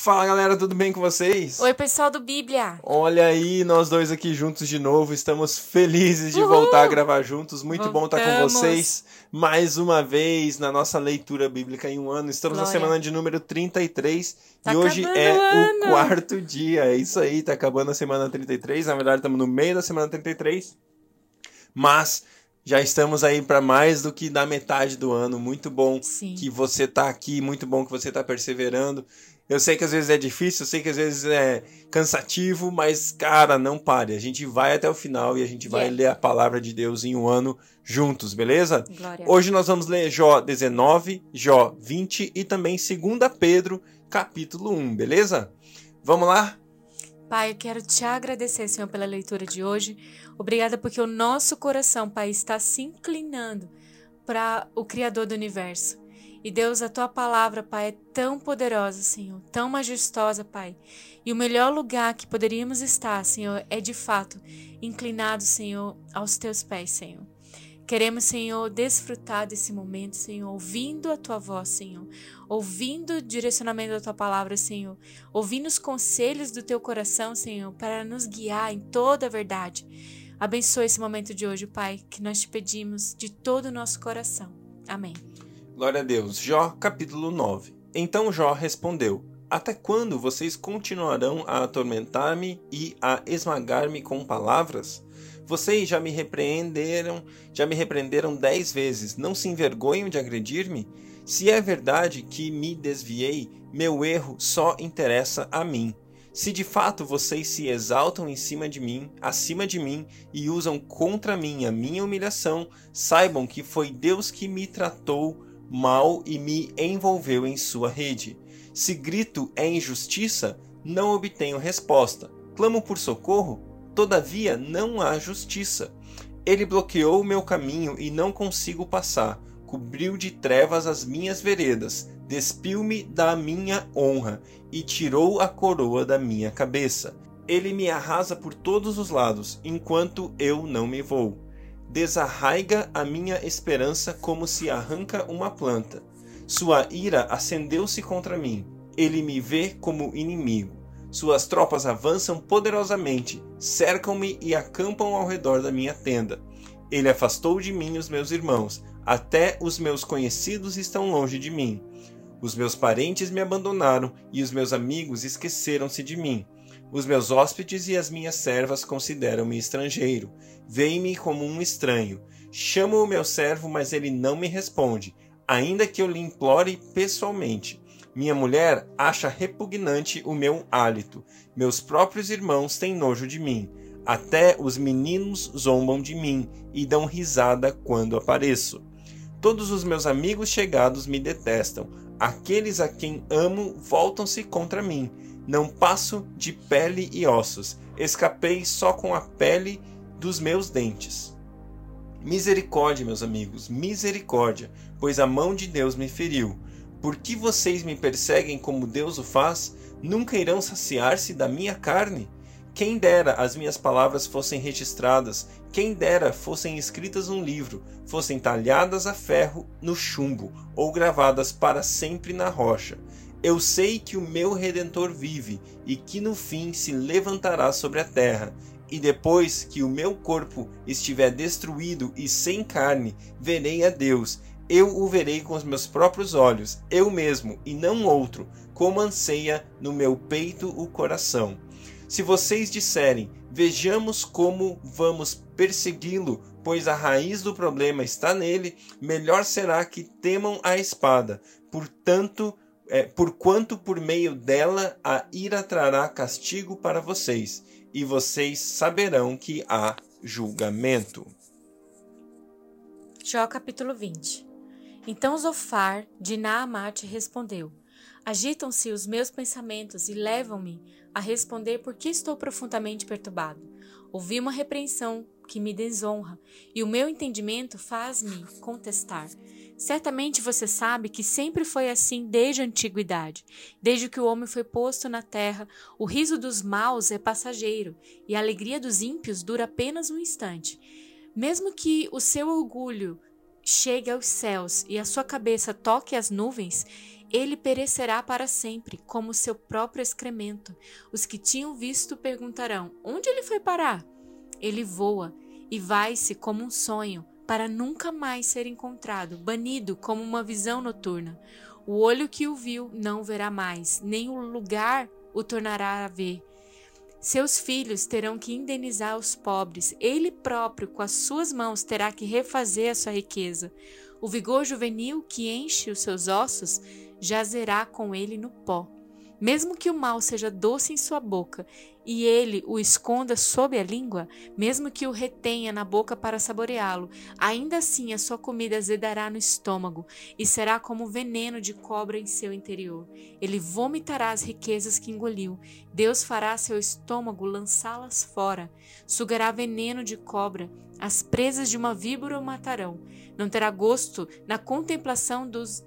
Fala galera, tudo bem com vocês? Oi, pessoal do Bíblia. Olha aí, nós dois aqui juntos de novo. Estamos felizes de Uhul! voltar a gravar juntos. Muito bom estar com Voltamos. vocês mais uma vez na nossa leitura bíblica em um ano. Estamos na Glória. semana de número 33 Tá e hoje é o o quarto dia. É isso aí, tá acabando a semana 33. Na verdade, estamos no meio da semana 33. Mas já estamos aí para mais do que da metade do ano. Muito bom Sim. que você tá aqui, muito bom que você tá perseverando. Eu sei que às vezes é difícil, eu sei que às vezes é cansativo, mas cara, não pare. A gente vai até o final e a gente vai Yeah. ler a palavra de Deus em um ano juntos, beleza? Glória. Hoje nós vamos ler Jó 19, Jó 20 e também 2 Pedro, capítulo 1, beleza? Vamos lá? Pai, eu quero te agradecer, Senhor, pela leitura de hoje. Obrigada porque o nosso coração, Pai, está se inclinando para o Criador do universo. E Deus, a tua palavra, Pai, é tão poderosa, Senhor, tão majestosa, Pai. E o melhor lugar que poderíamos estar, Senhor, é de fato inclinado, Senhor, aos teus pés, Senhor. Queremos, Senhor, desfrutar desse momento, Senhor, ouvindo a tua voz, Senhor, ouvindo o direcionamento da tua palavra, Senhor, ouvindo os conselhos do teu coração, Senhor, para nos guiar em toda a verdade. Abençoe esse momento de hoje, Pai, que nós te pedimos de todo o nosso coração. Amém. Glória a Deus. Jó, capítulo 9. Então Jó respondeu: Até quando vocês continuarão a atormentar-me e a esmagar-me com palavras? Vocês já me repreenderam, já me repreenderam dez vezes. Não se envergonham de agredir-me? Se é verdade que me desviei, meu erro só interessa a mim. Se de fato vocês se exaltam em cima de mim, acima de mim, e usam contra mim a minha humilhação, saibam que foi Deus que me tratou mal e me envolveu em sua rede. Se grito é injustiça, não obtenho resposta. Clamo por socorro, todavia não há justiça. Ele bloqueou o meu caminho e não consigo passar. Cobriu de trevas as minhas veredas, despiu-me da minha honra e tirou a coroa da minha cabeça. Ele me arrasa por todos os lados, enquanto eu não me vou desarraiga a minha esperança como se arranca uma planta. Sua ira acendeu-se contra mim. Ele me vê como inimigo. Suas tropas avançam poderosamente, cercam-me e acampam ao redor da minha tenda. Ele afastou de mim os meus irmãos, até os meus conhecidos estão longe de mim. Os meus parentes me abandonaram e os meus amigos esqueceram-se de mim. Os meus hóspedes e as minhas servas consideram-me estrangeiro. Veem-me como um estranho. Chamo o meu servo, mas ele não me responde, ainda que eu lhe implore pessoalmente. Minha mulher acha repugnante o meu hálito. Meus próprios irmãos têm nojo de mim. Até os meninos zombam de mim e dão risada quando apareço. Todos os meus amigos chegados me detestam. Aqueles a quem amo voltam-se contra mim. Não passo de pele e ossos. Escapei só com a pele dos meus dentes. Misericórdia, meus amigos, misericórdia, pois a mão de Deus me feriu. Por que vocês me perseguem como Deus o faz? Nunca irão saciar-se da minha carne? Quem dera as minhas palavras fossem registradas, quem dera fossem escritas num livro, fossem talhadas a ferro no chumbo ou gravadas para sempre na rocha. Eu sei que o meu redentor vive e que no fim se levantará sobre a terra. E depois que o meu corpo estiver destruído e sem carne, verei a Deus. Eu o verei com os meus próprios olhos, eu mesmo e não outro, como anseia no meu peito o coração. Se vocês disserem, vejamos como vamos persegui-lo, pois a raiz do problema está nele, melhor será que temam a espada. Portanto, é, porquanto por meio dela a ira trará castigo para vocês, e vocês saberão que há julgamento. Jó capítulo 20 Então Zofar de Naamate respondeu: Agitam-se os meus pensamentos e levam-me a responder porque estou profundamente perturbado. Ouvi uma repreensão que me desonra, e o meu entendimento faz-me contestar. Certamente você sabe que sempre foi assim desde a antiguidade. Desde que o homem foi posto na terra, o riso dos maus é passageiro, e a alegria dos ímpios dura apenas um instante. Mesmo que o seu orgulho chegue aos céus e a sua cabeça toque as nuvens, ele perecerá para sempre, como seu próprio excremento. Os que tinham visto perguntarão: Onde ele foi parar? Ele voa e vai-se como um sonho, para nunca mais ser encontrado, banido como uma visão noturna. O olho que o viu não verá mais, nem o lugar o tornará a ver. Seus filhos terão que indenizar os pobres, ele próprio, com as suas mãos, terá que refazer a sua riqueza. O vigor juvenil que enche os seus ossos jazerá com ele no pó. Mesmo que o mal seja doce em sua boca e ele o esconda sob a língua, mesmo que o retenha na boca para saboreá-lo, ainda assim a sua comida azedará no estômago e será como veneno de cobra em seu interior. Ele vomitará as riquezas que engoliu. Deus fará seu estômago lançá-las fora. Sugará veneno de cobra. As presas de uma víbora o matarão. Não terá gosto na contemplação dos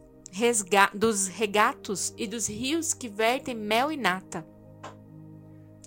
dos regatos e dos rios que vertem mel e nata.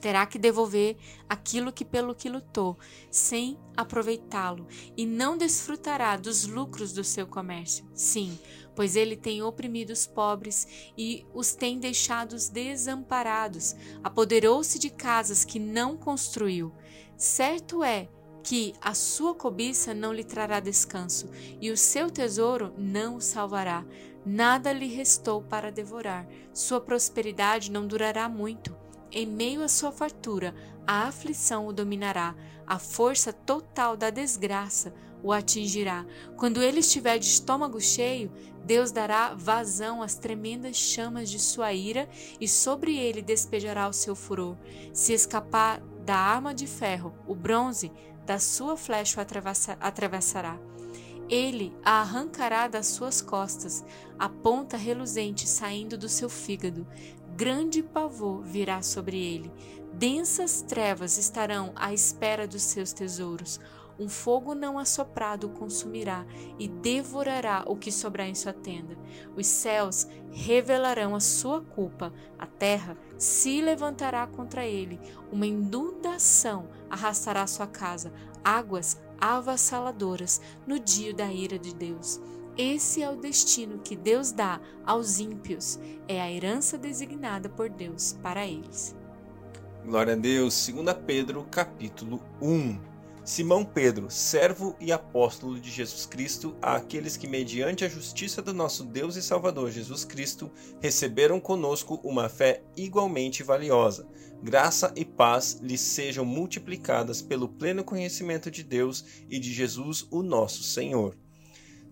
Terá que devolver aquilo que pelo que lutou, sem aproveitá-lo, e não desfrutará dos lucros do seu comércio. Sim, pois ele tem oprimido os pobres e os tem deixados desamparados, apoderou-se de casas que não construiu. Certo é que a sua cobiça não lhe trará descanso, e o seu tesouro não o salvará. Nada lhe restou para devorar, sua prosperidade não durará muito. Em meio à sua fartura, a aflição o dominará, a força total da desgraça o atingirá. Quando ele estiver de estômago cheio, Deus dará vazão às tremendas chamas de sua ira e sobre ele despejará o seu furor. Se escapar da arma de ferro, o bronze da sua flecha o atravessará. Ele a arrancará das suas costas, a ponta reluzente saindo do seu fígado. Grande pavor virá sobre ele. Densas trevas estarão à espera dos seus tesouros. Um fogo não assoprado o consumirá e devorará o que sobrar em sua tenda. Os céus revelarão a sua culpa, a terra se levantará contra ele, uma inundação arrastará sua casa, águas avassaladoras no dia da ira de Deus. Esse é o destino que Deus dá aos ímpios, é a herança designada por Deus para eles. Glória a Deus, 2 Pedro, capítulo 1. Simão Pedro, servo e apóstolo de Jesus Cristo, àqueles que, mediante a justiça do nosso Deus e Salvador Jesus Cristo, receberam conosco uma fé igualmente valiosa. Graça e paz lhes sejam multiplicadas pelo pleno conhecimento de Deus e de Jesus, o nosso Senhor.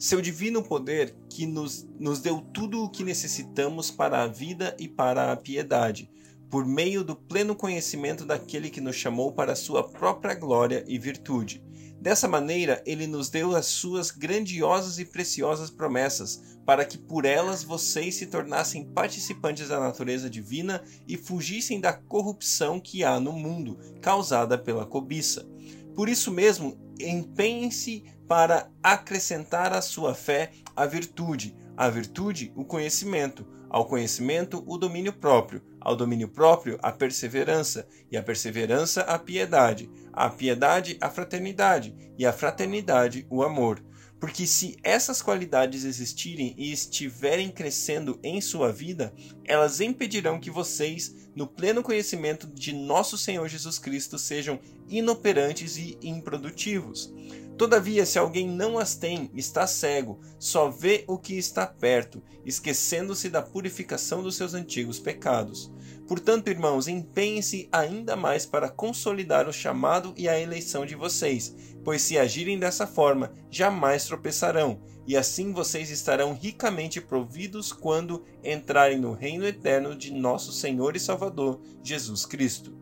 Seu divino poder que nos, nos deu tudo o que necessitamos para a vida e para a piedade por meio do pleno conhecimento daquele que nos chamou para a sua própria glória e virtude. Dessa maneira, ele nos deu as suas grandiosas e preciosas promessas, para que por elas vocês se tornassem participantes da natureza divina e fugissem da corrupção que há no mundo, causada pela cobiça. Por isso mesmo, empenhem-se para acrescentar à sua fé a virtude, à virtude, o conhecimento, ao conhecimento, o domínio próprio, ao domínio próprio, a perseverança, e a perseverança, a piedade, a piedade, a fraternidade, e a fraternidade, o amor. Porque se essas qualidades existirem e estiverem crescendo em sua vida, elas impedirão que vocês, no pleno conhecimento de nosso Senhor Jesus Cristo, sejam inoperantes e improdutivos. Todavia, se alguém não as tem, está cego, só vê o que está perto, esquecendo-se da purificação dos seus antigos pecados. Portanto, irmãos, empenhem-se ainda mais para consolidar o chamado e a eleição de vocês, pois se agirem dessa forma, jamais tropeçarão, e assim vocês estarão ricamente providos quando entrarem no reino eterno de nosso Senhor e Salvador, Jesus Cristo.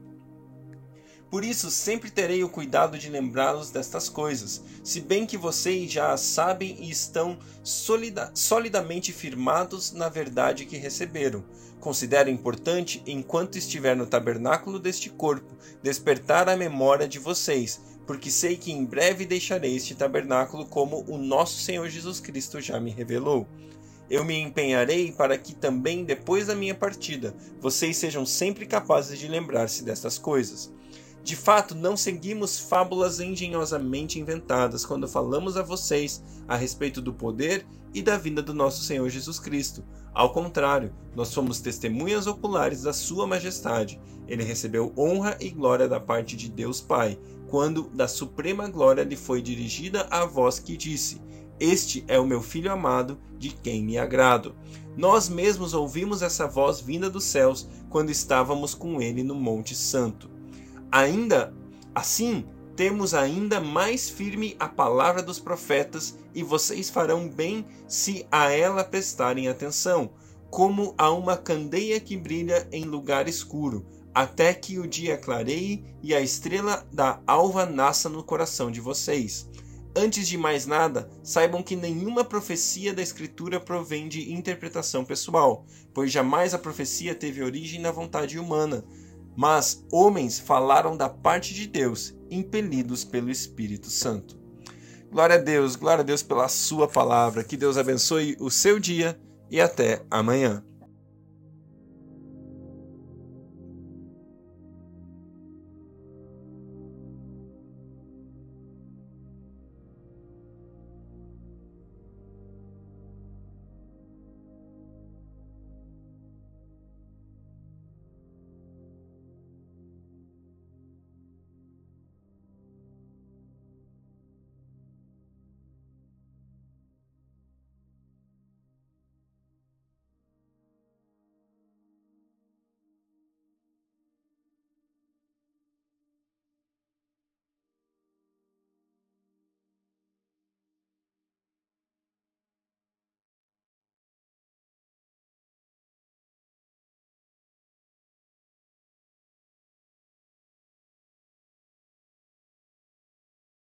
Por isso, sempre terei o cuidado de lembrá-los destas coisas, se bem que vocês já as sabem e estão solida solidamente firmados na verdade que receberam. Considero importante, enquanto estiver no tabernáculo deste corpo, despertar a memória de vocês, porque sei que em breve deixarei este tabernáculo como o nosso Senhor Jesus Cristo já me revelou. Eu me empenharei para que também depois da minha partida vocês sejam sempre capazes de lembrar-se destas coisas. De fato, não seguimos fábulas engenhosamente inventadas quando falamos a vocês a respeito do poder e da vinda do nosso Senhor Jesus Cristo. Ao contrário, nós somos testemunhas oculares da Sua Majestade. Ele recebeu honra e glória da parte de Deus Pai, quando da suprema glória lhe foi dirigida a voz que disse: Este é o meu filho amado, de quem me agrado. Nós mesmos ouvimos essa voz vinda dos céus quando estávamos com ele no Monte Santo. Ainda assim, temos ainda mais firme a palavra dos profetas, e vocês farão bem se a ela prestarem atenção, como a uma candeia que brilha em lugar escuro, até que o dia clareie e a estrela da alva nasça no coração de vocês. Antes de mais nada, saibam que nenhuma profecia da Escritura provém de interpretação pessoal, pois jamais a profecia teve origem na vontade humana mas homens falaram da parte de Deus, impelidos pelo Espírito Santo. Glória a Deus, glória a Deus pela Sua palavra. Que Deus abençoe o seu dia e até amanhã.